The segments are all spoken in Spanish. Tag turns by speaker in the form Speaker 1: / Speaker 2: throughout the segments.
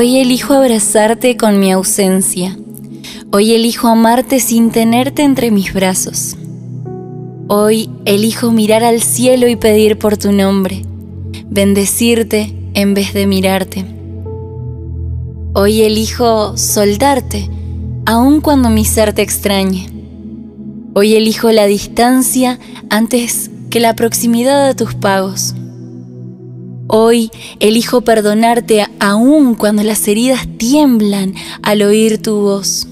Speaker 1: Hoy elijo abrazarte con mi ausencia. Hoy elijo amarte sin tenerte entre mis brazos. Hoy elijo mirar al cielo y pedir por tu nombre, bendecirte en vez de mirarte. Hoy elijo soldarte, aun cuando mi ser te extrañe. Hoy elijo la distancia antes que la proximidad a tus pagos. Hoy elijo perdonarte aun cuando las heridas tiemblan al oír tu voz.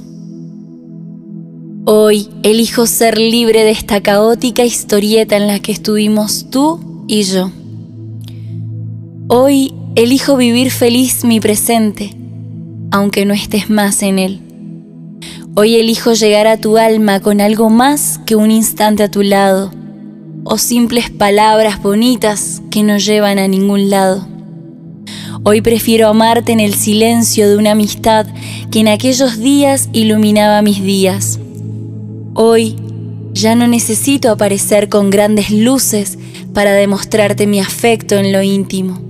Speaker 1: Hoy elijo ser libre de esta caótica historieta en la que estuvimos tú y yo. Hoy elijo vivir feliz mi presente, aunque no estés más en él. Hoy elijo llegar a tu alma con algo más que un instante a tu lado o simples palabras bonitas que no llevan a ningún lado. Hoy prefiero amarte en el silencio de una amistad que en aquellos días iluminaba mis días. Hoy ya no necesito aparecer con grandes luces para demostrarte mi afecto en lo íntimo.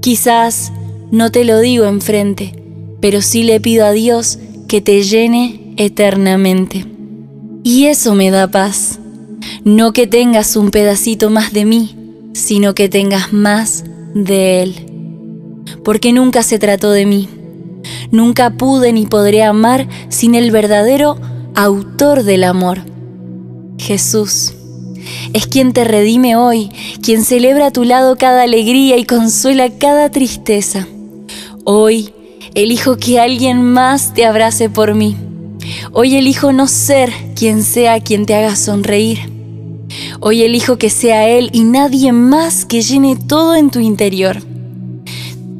Speaker 1: Quizás no te lo digo enfrente, pero sí le pido a Dios que te llene eternamente. Y eso me da paz. No que tengas un pedacito más de mí, sino que tengas más de Él. Porque nunca se trató de mí. Nunca pude ni podré amar sin el verdadero autor del amor. Jesús es quien te redime hoy, quien celebra a tu lado cada alegría y consuela cada tristeza. Hoy elijo que alguien más te abrace por mí. Hoy elijo no ser quien sea quien te haga sonreír. Hoy elijo que sea Él y nadie más que llene todo en tu interior.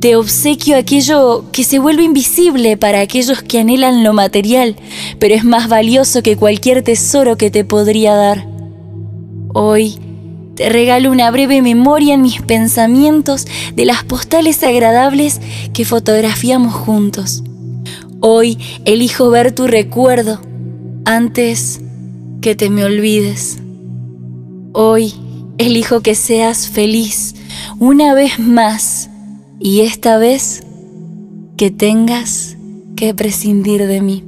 Speaker 1: Te obsequio aquello que se vuelve invisible para aquellos que anhelan lo material, pero es más valioso que cualquier tesoro que te podría dar. Hoy te regalo una breve memoria en mis pensamientos de las postales agradables que fotografiamos juntos. Hoy elijo ver tu recuerdo antes que te me olvides. Hoy elijo que seas feliz una vez más y esta vez que tengas que prescindir de mí.